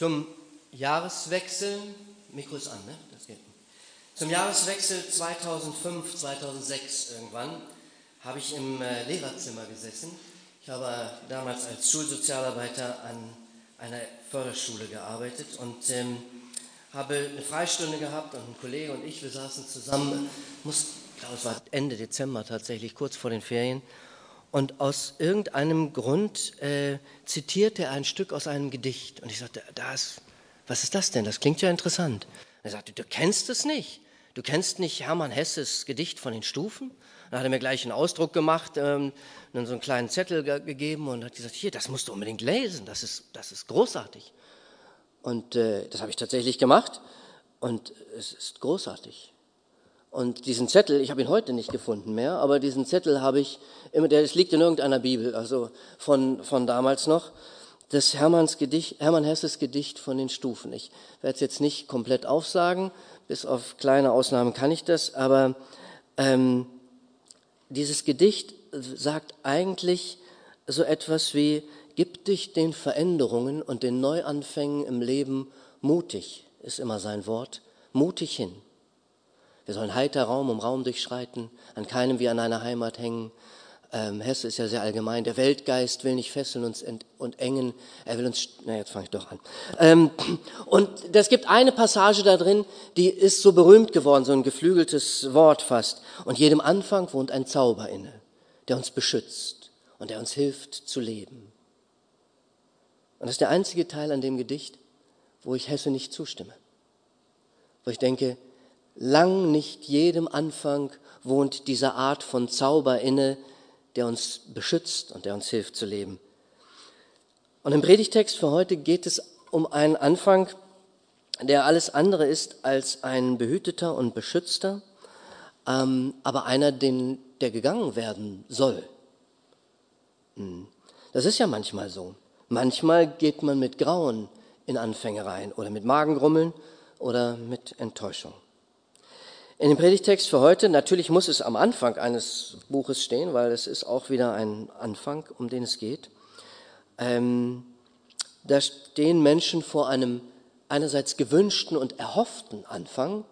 Zum Jahreswechsel, Mikro ist an, ne? Das geht. Zum Jahreswechsel 2005, 2006 irgendwann habe ich im äh, Lehrerzimmer gesessen. Ich habe damals als Schulsozialarbeiter an einer Förderschule gearbeitet und ähm, habe eine Freistunde gehabt und ein Kollege und ich, wir saßen zusammen, muss, ich glaube, es war Ende Dezember tatsächlich, kurz vor den Ferien. Und aus irgendeinem Grund äh, zitierte er ein Stück aus einem Gedicht. Und ich sagte, das, was ist das denn? Das klingt ja interessant. Er sagte, du kennst es nicht. Du kennst nicht Hermann Hesses Gedicht von den Stufen? Dann hat er mir gleich einen Ausdruck gemacht, ähm, dann so einen kleinen Zettel ge gegeben und hat gesagt, hier, das musst du unbedingt lesen, das ist, das ist großartig. Und äh, das habe ich tatsächlich gemacht und es ist großartig. Und diesen Zettel, ich habe ihn heute nicht gefunden mehr, aber diesen Zettel habe ich immer, der liegt in irgendeiner Bibel, also von, von damals noch, das Hermanns Gedicht, Hermann Hesses Gedicht von den Stufen. Ich werde es jetzt nicht komplett aufsagen, bis auf kleine Ausnahmen kann ich das, aber ähm, dieses Gedicht sagt eigentlich so etwas wie, gib dich den Veränderungen und den Neuanfängen im Leben mutig, ist immer sein Wort, mutig hin. Wir sollen heiter Raum um Raum durchschreiten, an keinem wie an einer Heimat hängen. Ähm, Hesse ist ja sehr allgemein. Der Weltgeist will nicht fesseln uns und engen. Er will uns, na jetzt fange ich doch an. Ähm, und es gibt eine Passage da drin, die ist so berühmt geworden, so ein geflügeltes Wort fast. Und jedem Anfang wohnt ein Zauber inne, der uns beschützt und der uns hilft zu leben. Und das ist der einzige Teil an dem Gedicht, wo ich Hesse nicht zustimme. Wo ich denke, Lang nicht jedem Anfang wohnt diese Art von Zauber inne, der uns beschützt und der uns hilft zu leben. Und im Predigtext für heute geht es um einen Anfang, der alles andere ist als ein behüteter und beschützter, ähm, aber einer, den, der gegangen werden soll. Hm. Das ist ja manchmal so. Manchmal geht man mit Grauen in Anfänge rein oder mit Magengrummeln oder mit Enttäuschung. In dem Predigtext für heute, natürlich muss es am Anfang eines Buches stehen, weil es ist auch wieder ein Anfang, um den es geht. Ähm, da stehen Menschen vor einem einerseits gewünschten und erhofften Anfang,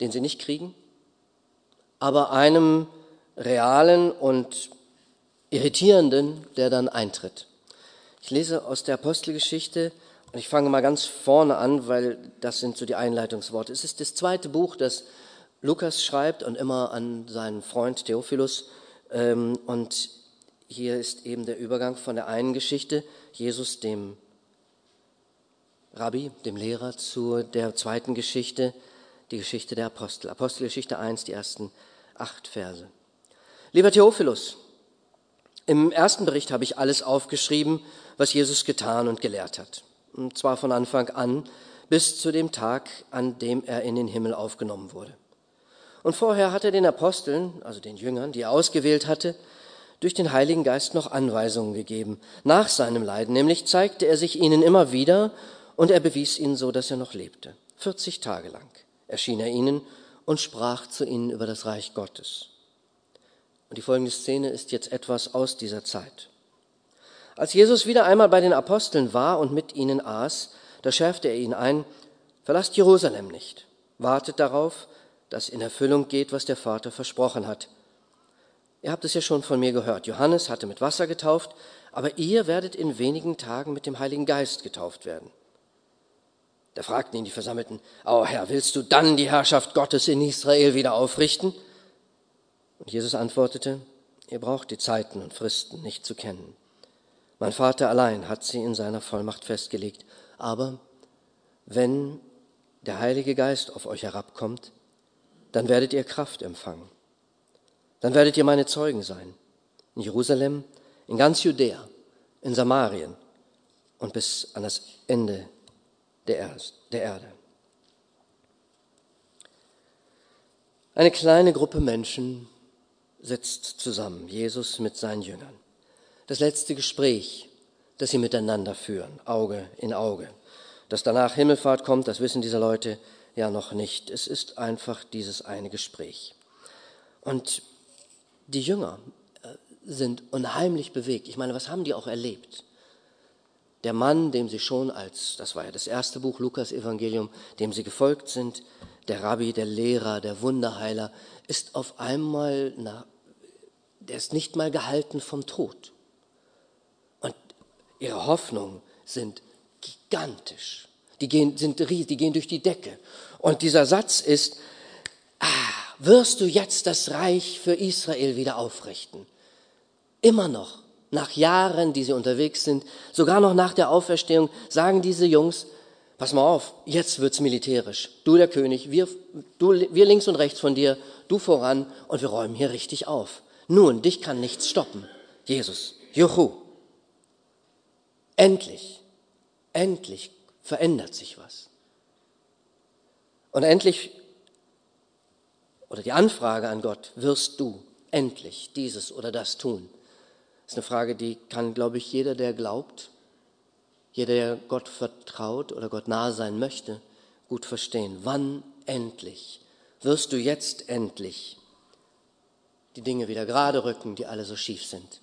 den sie nicht kriegen, aber einem realen und irritierenden, der dann eintritt. Ich lese aus der Apostelgeschichte und ich fange mal ganz vorne an, weil das sind so die Einleitungsworte. Es ist das zweite Buch, das Lukas schreibt und immer an seinen Freund Theophilus. Ähm, und hier ist eben der Übergang von der einen Geschichte, Jesus dem Rabbi, dem Lehrer, zu der zweiten Geschichte, die Geschichte der Apostel. Apostelgeschichte 1, die ersten acht Verse. Lieber Theophilus, im ersten Bericht habe ich alles aufgeschrieben, was Jesus getan und gelehrt hat und zwar von Anfang an bis zu dem Tag, an dem er in den Himmel aufgenommen wurde. Und vorher hat er den Aposteln, also den Jüngern, die er ausgewählt hatte, durch den Heiligen Geist noch Anweisungen gegeben. Nach seinem Leiden nämlich zeigte er sich ihnen immer wieder und er bewies ihnen so, dass er noch lebte. 40 Tage lang erschien er ihnen und sprach zu ihnen über das Reich Gottes. Und die folgende Szene ist jetzt etwas aus dieser Zeit. Als Jesus wieder einmal bei den Aposteln war und mit ihnen aß, da schärfte er ihnen ein, verlasst Jerusalem nicht, wartet darauf, dass in Erfüllung geht, was der Vater versprochen hat. Ihr habt es ja schon von mir gehört. Johannes hatte mit Wasser getauft, aber ihr werdet in wenigen Tagen mit dem Heiligen Geist getauft werden. Da fragten ihn die Versammelten, Oh Herr, willst du dann die Herrschaft Gottes in Israel wieder aufrichten? Und Jesus antwortete, ihr braucht die Zeiten und Fristen nicht zu kennen. Mein Vater allein hat sie in seiner Vollmacht festgelegt. Aber wenn der Heilige Geist auf euch herabkommt, dann werdet ihr Kraft empfangen. Dann werdet ihr meine Zeugen sein. In Jerusalem, in ganz Judäa, in Samarien und bis an das Ende der Erde. Eine kleine Gruppe Menschen sitzt zusammen, Jesus mit seinen Jüngern das letzte Gespräch, das sie miteinander führen, Auge in Auge. Dass danach Himmelfahrt kommt, das wissen diese Leute ja noch nicht. Es ist einfach dieses eine Gespräch. Und die Jünger äh, sind unheimlich bewegt. Ich meine, was haben die auch erlebt? der Mann, dem sie schon als, das war ja das erste Buch, Lukas Evangelium, dem sie gefolgt sind, der Rabbi, der Lehrer, der Wunderheiler, ist auf einmal, na, der ist nicht mal gehalten vom Tod. Ihre Hoffnungen sind gigantisch. Die gehen, sind, die gehen durch die Decke. Und dieser Satz ist, ah, wirst du jetzt das Reich für Israel wieder aufrichten? Immer noch, nach Jahren, die sie unterwegs sind, sogar noch nach der Auferstehung, sagen diese Jungs, pass mal auf, jetzt wird's militärisch. Du der König, wir, du, wir links und rechts von dir, du voran und wir räumen hier richtig auf. Nun, dich kann nichts stoppen. Jesus, Juhu. Endlich, endlich verändert sich was. Und endlich, oder die Anfrage an Gott, wirst du endlich dieses oder das tun? Das ist eine Frage, die kann, glaube ich, jeder, der glaubt, jeder, der Gott vertraut oder Gott nahe sein möchte, gut verstehen. Wann endlich wirst du jetzt endlich die Dinge wieder gerade rücken, die alle so schief sind?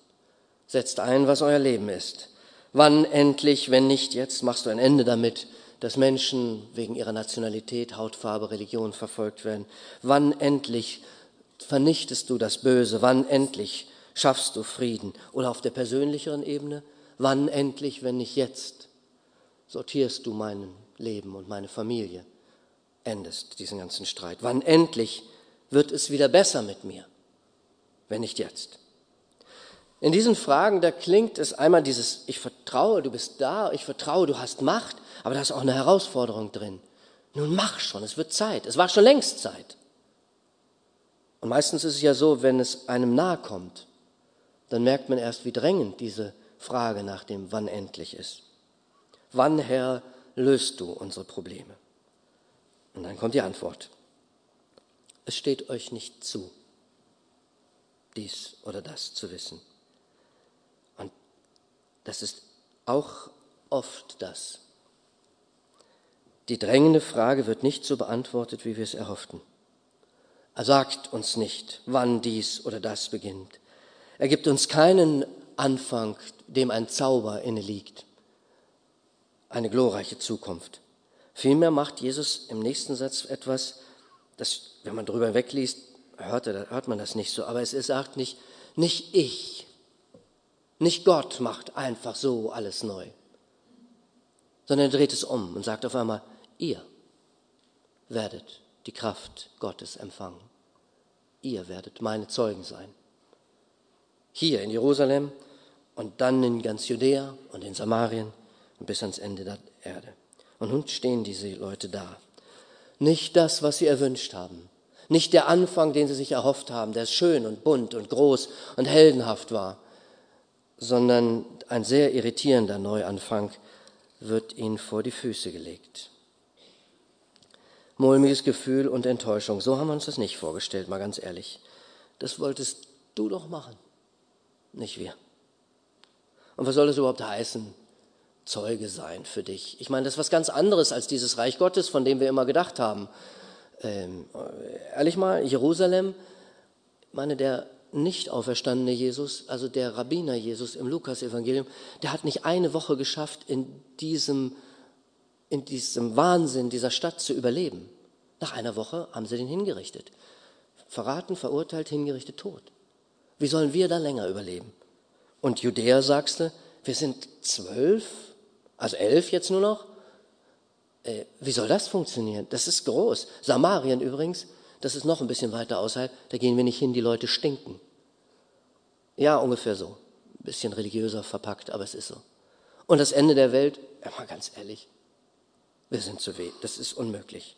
Setzt ein, was euer Leben ist. Wann endlich, wenn nicht jetzt, machst du ein Ende damit, dass Menschen wegen ihrer Nationalität, Hautfarbe, Religion verfolgt werden? Wann endlich vernichtest du das Böse? Wann endlich schaffst du Frieden? Oder auf der persönlicheren Ebene, wann endlich, wenn nicht jetzt, sortierst du mein Leben und meine Familie? Endest diesen ganzen Streit. Wann endlich wird es wieder besser mit mir? Wenn nicht jetzt. In diesen Fragen, da klingt es einmal dieses, ich vertraue, du bist da, ich vertraue, du hast Macht, aber da ist auch eine Herausforderung drin. Nun mach schon, es wird Zeit, es war schon längst Zeit. Und meistens ist es ja so, wenn es einem nahe kommt, dann merkt man erst, wie drängend diese Frage nach dem Wann endlich ist. Wann, Herr, löst du unsere Probleme? Und dann kommt die Antwort. Es steht euch nicht zu, dies oder das zu wissen. Das ist auch oft das. Die drängende Frage wird nicht so beantwortet, wie wir es erhofften. Er sagt uns nicht, wann dies oder das beginnt. Er gibt uns keinen Anfang, dem ein Zauber inne liegt, eine glorreiche Zukunft. Vielmehr macht Jesus im nächsten Satz etwas, das, wenn man drüber wegliest, hört, hört man das nicht so, aber es sagt nicht, nicht ich nicht Gott macht einfach so alles neu, sondern er dreht es um und sagt auf einmal, ihr werdet die Kraft Gottes empfangen. Ihr werdet meine Zeugen sein. Hier in Jerusalem und dann in ganz Judäa und in Samarien und bis ans Ende der Erde. Und nun stehen diese Leute da. Nicht das, was sie erwünscht haben. Nicht der Anfang, den sie sich erhofft haben, der schön und bunt und groß und heldenhaft war sondern ein sehr irritierender Neuanfang wird ihnen vor die Füße gelegt. Mulmiges Gefühl und Enttäuschung, so haben wir uns das nicht vorgestellt, mal ganz ehrlich. Das wolltest du doch machen, nicht wir. Und was soll das überhaupt heißen? Zeuge sein für dich. Ich meine, das ist was ganz anderes als dieses Reich Gottes, von dem wir immer gedacht haben. Ähm, ehrlich mal, Jerusalem, meine, der nicht auferstandene Jesus, also der Rabbiner Jesus im Lukas-Evangelium, der hat nicht eine Woche geschafft, in diesem, in diesem Wahnsinn dieser Stadt zu überleben. Nach einer Woche haben sie den hingerichtet. Verraten, verurteilt, hingerichtet, tot. Wie sollen wir da länger überleben? Und Judäa, sagst du, wir sind zwölf, also elf jetzt nur noch. Äh, wie soll das funktionieren? Das ist groß. Samarien übrigens, das ist noch ein bisschen weiter außerhalb, da gehen wir nicht hin, die Leute stinken. Ja, ungefähr so. Ein bisschen religiöser verpackt, aber es ist so. Und das Ende der Welt, ja, mal ganz ehrlich, wir sind zu weh, das ist unmöglich.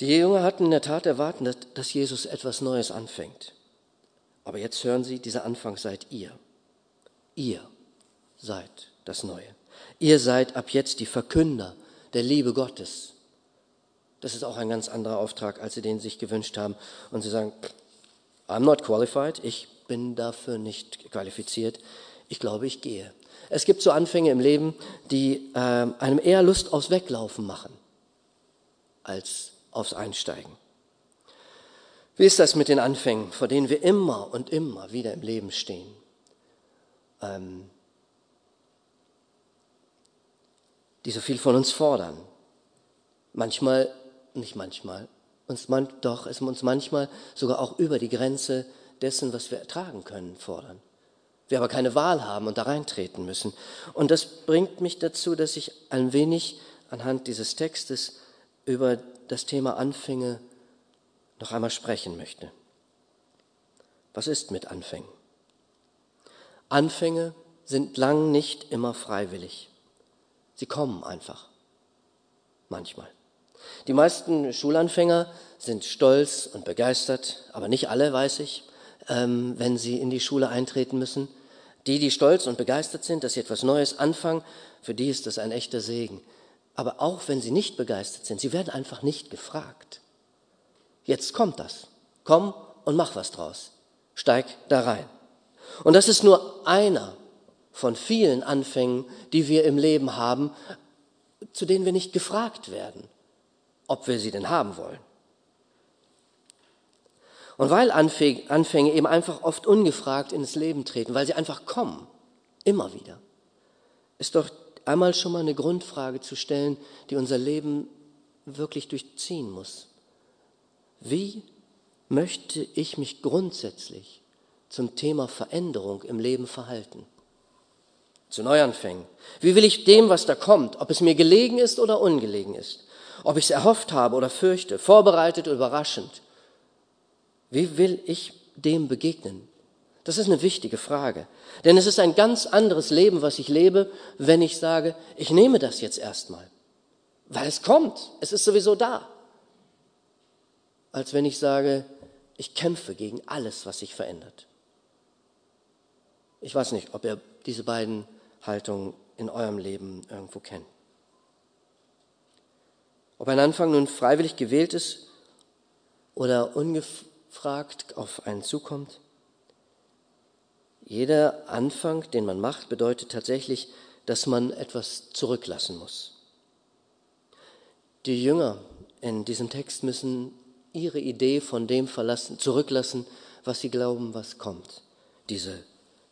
Die Jünger hatten in der Tat erwartet, dass Jesus etwas Neues anfängt. Aber jetzt hören Sie, dieser Anfang seid ihr. Ihr seid das Neue. Ihr seid ab jetzt die Verkünder der Liebe Gottes. Das ist auch ein ganz anderer Auftrag, als sie den sich gewünscht haben. Und sie sagen, I'm not qualified, ich bin dafür nicht qualifiziert. Ich glaube, ich gehe. Es gibt so Anfänge im Leben, die äh, einem eher Lust aufs Weglaufen machen, als aufs Einsteigen. Wie ist das mit den Anfängen, vor denen wir immer und immer wieder im Leben stehen? Ähm, die so viel von uns fordern. Manchmal, nicht manchmal, uns man, doch, es uns manchmal sogar auch über die Grenze dessen, was wir ertragen können, fordern. Wir aber keine Wahl haben und da reintreten müssen. Und das bringt mich dazu, dass ich ein wenig anhand dieses Textes über das Thema Anfänge noch einmal sprechen möchte. Was ist mit Anfängen? Anfänge sind lang nicht immer freiwillig. Sie kommen einfach. Manchmal. Die meisten Schulanfänger sind stolz und begeistert, aber nicht alle, weiß ich, ähm, wenn sie in die Schule eintreten müssen. Die, die stolz und begeistert sind, dass sie etwas Neues anfangen, für die ist das ein echter Segen. Aber auch wenn sie nicht begeistert sind, sie werden einfach nicht gefragt. Jetzt kommt das. Komm und mach was draus. Steig da rein. Und das ist nur einer von vielen Anfängen, die wir im Leben haben, zu denen wir nicht gefragt werden, ob wir sie denn haben wollen. Und weil Anfänge eben einfach oft ungefragt ins Leben treten, weil sie einfach kommen, immer wieder, ist doch einmal schon mal eine Grundfrage zu stellen, die unser Leben wirklich durchziehen muss. Wie möchte ich mich grundsätzlich zum Thema Veränderung im Leben verhalten? zu Neuanfängen? Wie will ich dem, was da kommt, ob es mir gelegen ist oder ungelegen ist, ob ich es erhofft habe oder fürchte, vorbereitet oder überraschend? Wie will ich dem begegnen? Das ist eine wichtige Frage. Denn es ist ein ganz anderes Leben, was ich lebe, wenn ich sage, ich nehme das jetzt erstmal. Weil es kommt. Es ist sowieso da. Als wenn ich sage, ich kämpfe gegen alles, was sich verändert. Ich weiß nicht, ob ihr diese beiden Haltung in eurem Leben irgendwo kennen. Ob ein Anfang nun freiwillig gewählt ist oder ungefragt auf einen zukommt, jeder Anfang, den man macht, bedeutet tatsächlich, dass man etwas zurücklassen muss. Die Jünger in diesem Text müssen ihre Idee von dem verlassen, zurücklassen, was sie glauben, was kommt. Diese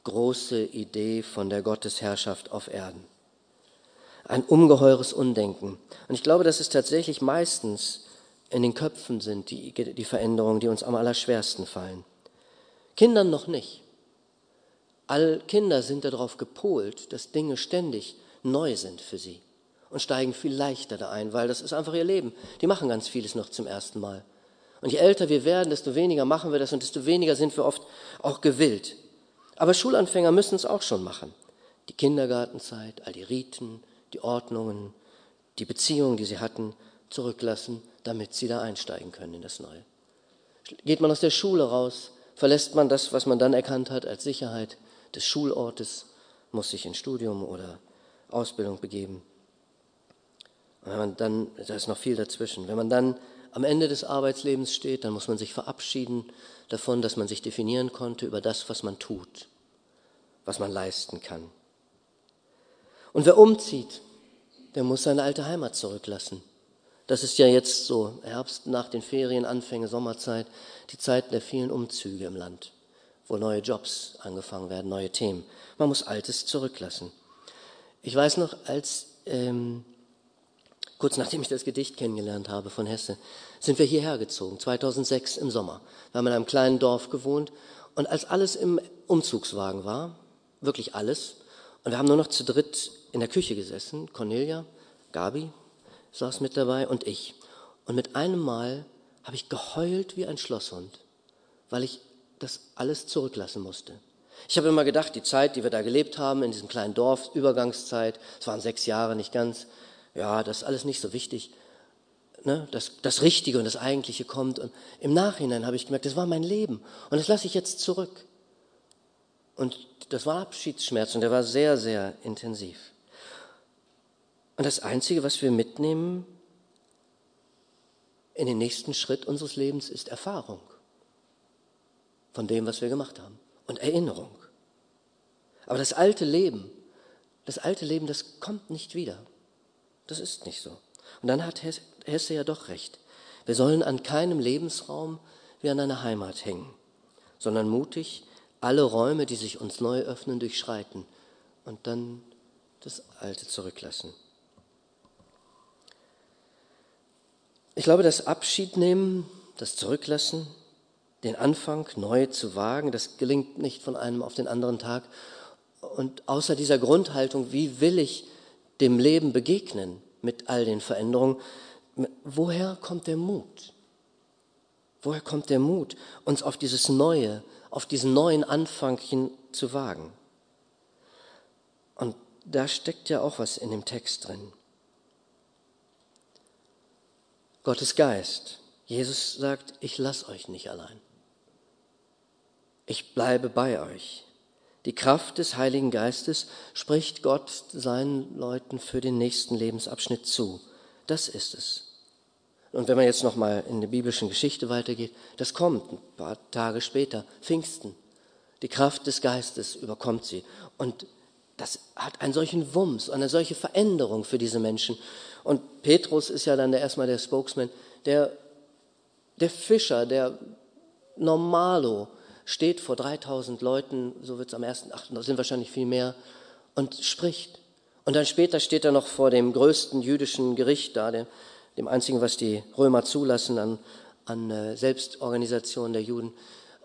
große Idee von der Gottesherrschaft auf Erden. Ein ungeheures Undenken. Und ich glaube, dass es tatsächlich meistens in den Köpfen sind, die, die Veränderungen, die uns am allerschwersten fallen. Kindern noch nicht. All Kinder sind darauf gepolt, dass Dinge ständig neu sind für sie und steigen viel leichter da ein, weil das ist einfach ihr Leben. Die machen ganz vieles noch zum ersten Mal. Und je älter wir werden, desto weniger machen wir das und desto weniger sind wir oft auch gewillt. Aber Schulanfänger müssen es auch schon machen. Die Kindergartenzeit, all die Riten, die Ordnungen, die Beziehungen, die sie hatten, zurücklassen, damit sie da einsteigen können in das Neue. Geht man aus der Schule raus, verlässt man das, was man dann erkannt hat als Sicherheit des Schulortes, muss sich in Studium oder Ausbildung begeben. Und wenn man dann, da ist noch viel dazwischen, wenn man dann am Ende des Arbeitslebens steht, dann muss man sich verabschieden davon, dass man sich definieren konnte über das, was man tut, was man leisten kann. Und wer umzieht, der muss seine alte Heimat zurücklassen. Das ist ja jetzt so, Herbst nach den Ferien, Anfänge, Sommerzeit, die Zeit der vielen Umzüge im Land, wo neue Jobs angefangen werden, neue Themen. Man muss Altes zurücklassen. Ich weiß noch, als ähm, kurz nachdem ich das Gedicht kennengelernt habe von Hesse, sind wir hierher gezogen, 2006 im Sommer. Wir haben in einem kleinen Dorf gewohnt und als alles im Umzugswagen war, wirklich alles, und wir haben nur noch zu dritt in der Küche gesessen, Cornelia, Gabi saß mit dabei und ich. Und mit einem Mal habe ich geheult wie ein Schlosshund, weil ich das alles zurücklassen musste. Ich habe immer gedacht, die Zeit, die wir da gelebt haben, in diesem kleinen Dorf, Übergangszeit, es waren sechs Jahre, nicht ganz, ja, das ist alles nicht so wichtig. Ne? Das, das Richtige und das Eigentliche kommt. Und im Nachhinein habe ich gemerkt, das war mein Leben. Und das lasse ich jetzt zurück. Und das war Abschiedsschmerz und der war sehr, sehr intensiv. Und das Einzige, was wir mitnehmen in den nächsten Schritt unseres Lebens, ist Erfahrung von dem, was wir gemacht haben und Erinnerung. Aber das alte Leben, das alte Leben, das kommt nicht wieder. Das ist nicht so. Und dann hat Hesse ja doch recht. Wir sollen an keinem Lebensraum wie an einer Heimat hängen, sondern mutig alle Räume, die sich uns neu öffnen, durchschreiten und dann das Alte zurücklassen. Ich glaube, das Abschied nehmen, das Zurücklassen, den Anfang neu zu wagen, das gelingt nicht von einem auf den anderen Tag. Und außer dieser Grundhaltung, wie will ich dem Leben begegnen mit all den Veränderungen, woher kommt der Mut? Woher kommt der Mut, uns auf dieses Neue, auf diesen neuen Anfang zu wagen? Und da steckt ja auch was in dem Text drin. Gottes Geist. Jesus sagt, ich lasse euch nicht allein. Ich bleibe bei euch. Die Kraft des Heiligen Geistes spricht Gott seinen Leuten für den nächsten Lebensabschnitt zu. Das ist es. Und wenn man jetzt noch mal in der biblischen Geschichte weitergeht, das kommt ein paar Tage später, Pfingsten. Die Kraft des Geistes überkommt sie und das hat einen solchen Wumms, eine solche Veränderung für diese Menschen. Und Petrus ist ja dann der, erstmal der Spokesman, der, der Fischer, der Normalo, steht vor 3000 Leuten, so wird es am ersten, ach, da sind wahrscheinlich viel mehr, und spricht. Und dann später steht er noch vor dem größten jüdischen Gericht da, dem, dem einzigen, was die Römer zulassen an, an äh, Selbstorganisation der Juden,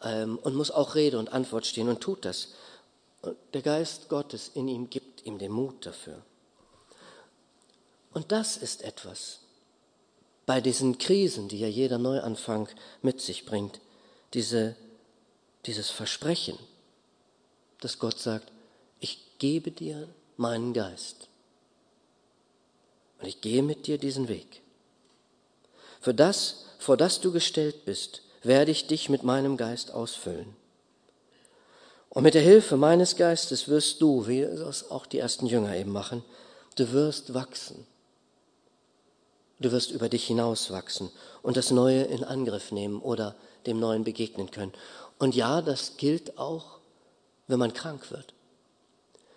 ähm, und muss auch Rede und Antwort stehen und tut das. Der Geist Gottes in ihm gibt ihm den Mut dafür. Und das ist etwas bei diesen Krisen, die ja jeder Neuanfang mit sich bringt, diese dieses Versprechen, dass Gott sagt, ich gebe dir meinen Geist und ich gehe mit dir diesen Weg. Für das, vor das du gestellt bist, werde ich dich mit meinem Geist ausfüllen. Und mit der Hilfe meines Geistes wirst du, wie es auch die ersten Jünger eben machen, du wirst wachsen. Du wirst über dich hinaus wachsen und das Neue in Angriff nehmen oder dem Neuen begegnen können. Und ja, das gilt auch, wenn man krank wird.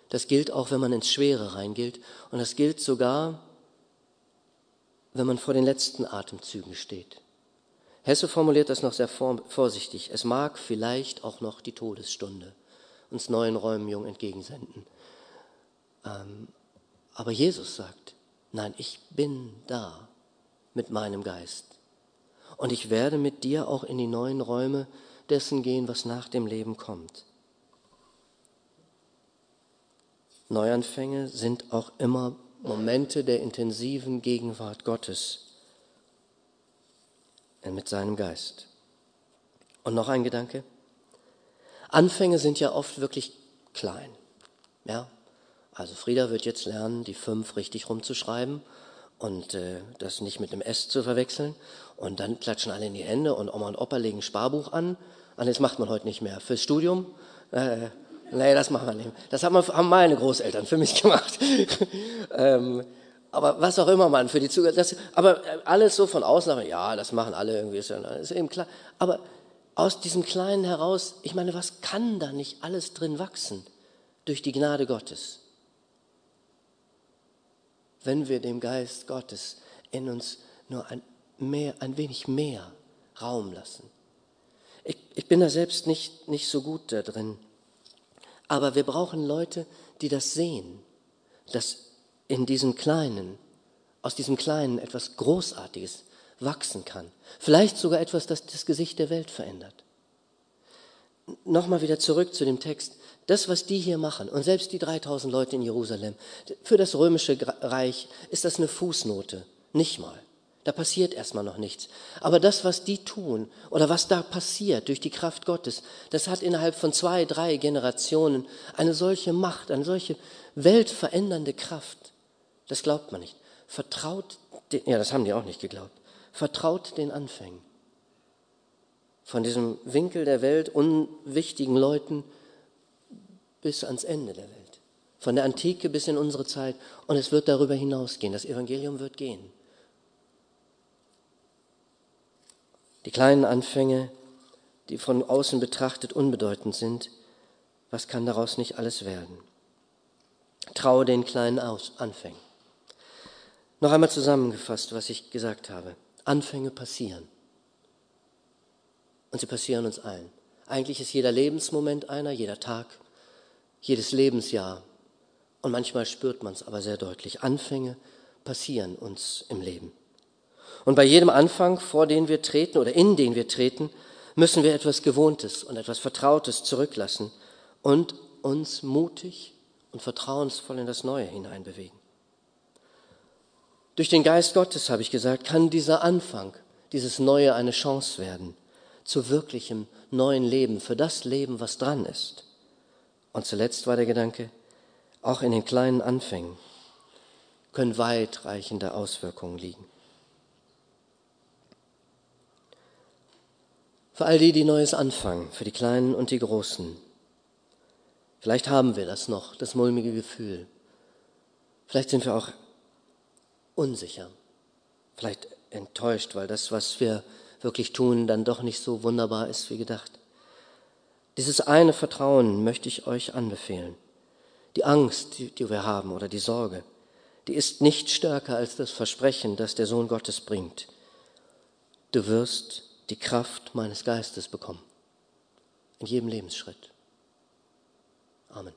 Das gilt auch, wenn man ins Schwere reingeht. Und das gilt sogar, wenn man vor den letzten Atemzügen steht. Hesse formuliert das noch sehr vorsichtig. Es mag vielleicht auch noch die Todesstunde uns neuen Räumen jung entgegensenden. Ähm, aber Jesus sagt, nein, ich bin da mit meinem Geist. Und ich werde mit dir auch in die neuen Räume dessen gehen, was nach dem Leben kommt. Neuanfänge sind auch immer Momente der intensiven Gegenwart Gottes mit seinem Geist. Und noch ein Gedanke. Anfänge sind ja oft wirklich klein. Ja? Also Frieda wird jetzt lernen, die fünf richtig rumzuschreiben und äh, das nicht mit einem S zu verwechseln. Und dann klatschen alle in die Hände und Oma und Opa legen Sparbuch an. Das macht man heute nicht mehr. Fürs Studium, äh, nee, das machen wir nicht. Das haben, meine Großeltern für mich gemacht. ähm, aber was auch immer man für die Zukunft, das, aber äh, alles so von außen, ja, das machen alle irgendwie, ist, ja, ist eben klar. Aber aus diesem Kleinen heraus, ich meine, was kann da nicht alles drin wachsen? Durch die Gnade Gottes. Wenn wir dem Geist Gottes in uns nur ein, mehr, ein wenig mehr Raum lassen. Ich, ich bin da selbst nicht, nicht so gut da drin. Aber wir brauchen Leute, die das sehen, dass in diesem Kleinen, aus diesem Kleinen etwas Großartiges wachsen kann. Vielleicht sogar etwas, das das Gesicht der Welt verändert. Nochmal wieder zurück zu dem Text. Das, was die hier machen, und selbst die 3000 Leute in Jerusalem, für das römische Reich ist das eine Fußnote. Nicht mal. Da passiert erstmal noch nichts. Aber das, was die tun oder was da passiert durch die Kraft Gottes, das hat innerhalb von zwei, drei Generationen eine solche Macht, eine solche weltverändernde Kraft. Das glaubt man nicht. Vertraut, den, ja, das haben die auch nicht geglaubt. Vertraut den Anfängen. Von diesem Winkel der Welt unwichtigen Leuten bis ans Ende der Welt. Von der Antike bis in unsere Zeit. Und es wird darüber hinausgehen. Das Evangelium wird gehen. Die kleinen Anfänge, die von außen betrachtet unbedeutend sind, was kann daraus nicht alles werden? Traue den kleinen Anfängen. Noch einmal zusammengefasst, was ich gesagt habe. Anfänge passieren. Und sie passieren uns allen. Eigentlich ist jeder Lebensmoment einer, jeder Tag, jedes Lebensjahr. Und manchmal spürt man es aber sehr deutlich. Anfänge passieren uns im Leben. Und bei jedem Anfang, vor den wir treten oder in den wir treten, müssen wir etwas Gewohntes und etwas Vertrautes zurücklassen und uns mutig und vertrauensvoll in das Neue hineinbewegen. Durch den Geist Gottes, habe ich gesagt, kann dieser Anfang, dieses Neue eine Chance werden zu wirklichem neuen Leben, für das Leben, was dran ist. Und zuletzt war der Gedanke, auch in den kleinen Anfängen können weitreichende Auswirkungen liegen. Für all die, die Neues anfangen, für die Kleinen und die Großen. Vielleicht haben wir das noch, das mulmige Gefühl. Vielleicht sind wir auch unsicher, vielleicht enttäuscht, weil das, was wir wirklich tun, dann doch nicht so wunderbar ist wie gedacht. Dieses eine Vertrauen möchte ich euch anbefehlen. Die Angst, die, wir haben oder die Sorge, die ist nicht stärker als das Versprechen, das der Sohn Gottes bringt. Du wirst die Kraft meines Geistes bekommen. In jedem Lebensschritt. Amen.